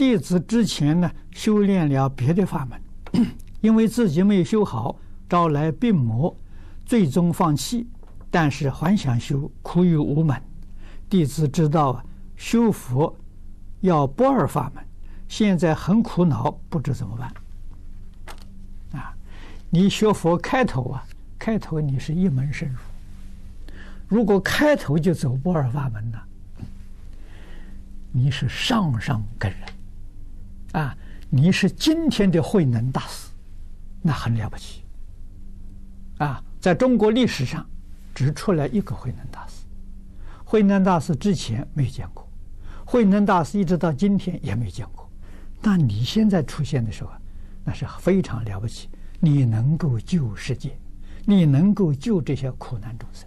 弟子之前呢，修炼了别的法门，因为自己没有修好，招来病魔，最终放弃。但是还想修，苦于无门。弟子知道啊修佛要不二法门，现在很苦恼，不知怎么办。啊，你学佛开头啊，开头你是一门深入。如果开头就走不二法门呢，你是上上根人，啊，你是今天的慧能大师，那很了不起。啊，在中国历史上。只出来一个慧能大师，慧能大师之前没见过，慧能大师一直到今天也没见过。那你现在出现的时候，那是非常了不起，你能够救世界，你能够救这些苦难众生。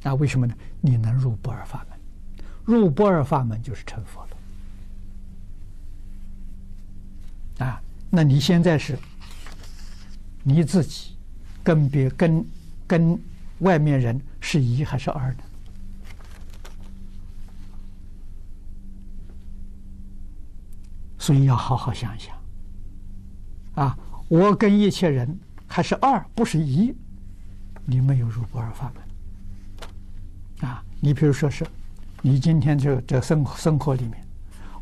那为什么呢？你能入不二法门，入不二法门就是成佛了。啊，那你现在是你自己跟别跟跟。外面人是一还是二呢？所以要好好想一想。啊，我跟一切人还是二，不是一。你没有入不二法门。啊，你比如说是，你今天这这生生活里面，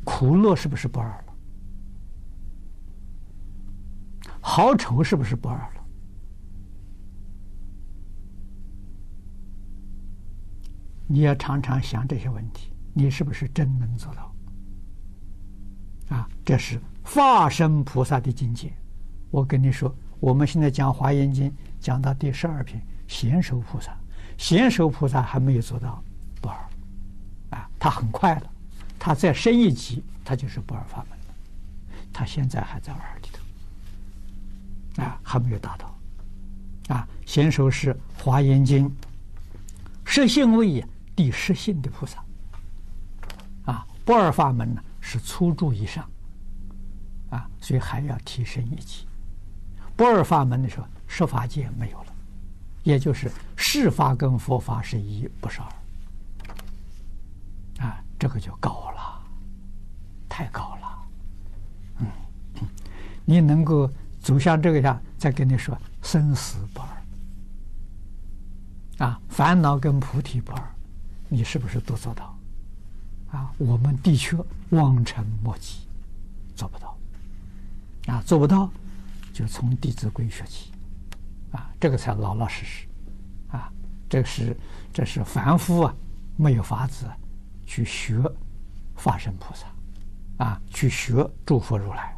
苦乐是不是不二？好丑是不是不二了？你要常常想这些问题，你是不是真能做到？啊，这是化身菩萨的境界。我跟你说，我们现在讲《华严经》，讲到第十二品，贤首菩萨，贤首菩萨还没有做到不二，啊，他很快了，他再升一级，他就是不二法门了。他现在还在二里，啊，还没有达到，啊，贤首是《华严经》实性位也。第十性的菩萨，啊，不二法门呢是初住以上，啊，所以还要提升一级。不二法门的时候，十法界没有了，也就是世法跟佛法是一，不是二，啊，这个就高了，太高了，嗯，你能够走向这个下，再跟你说生死不二，啊，烦恼跟菩提不二。你是不是都做到？啊，我们的确望尘莫及，做不到。啊，做不到，就从《弟子规》学起。啊，这个才老老实实。啊，这是这是凡夫啊，没有法子去学法身菩萨，啊，去学诸佛如来。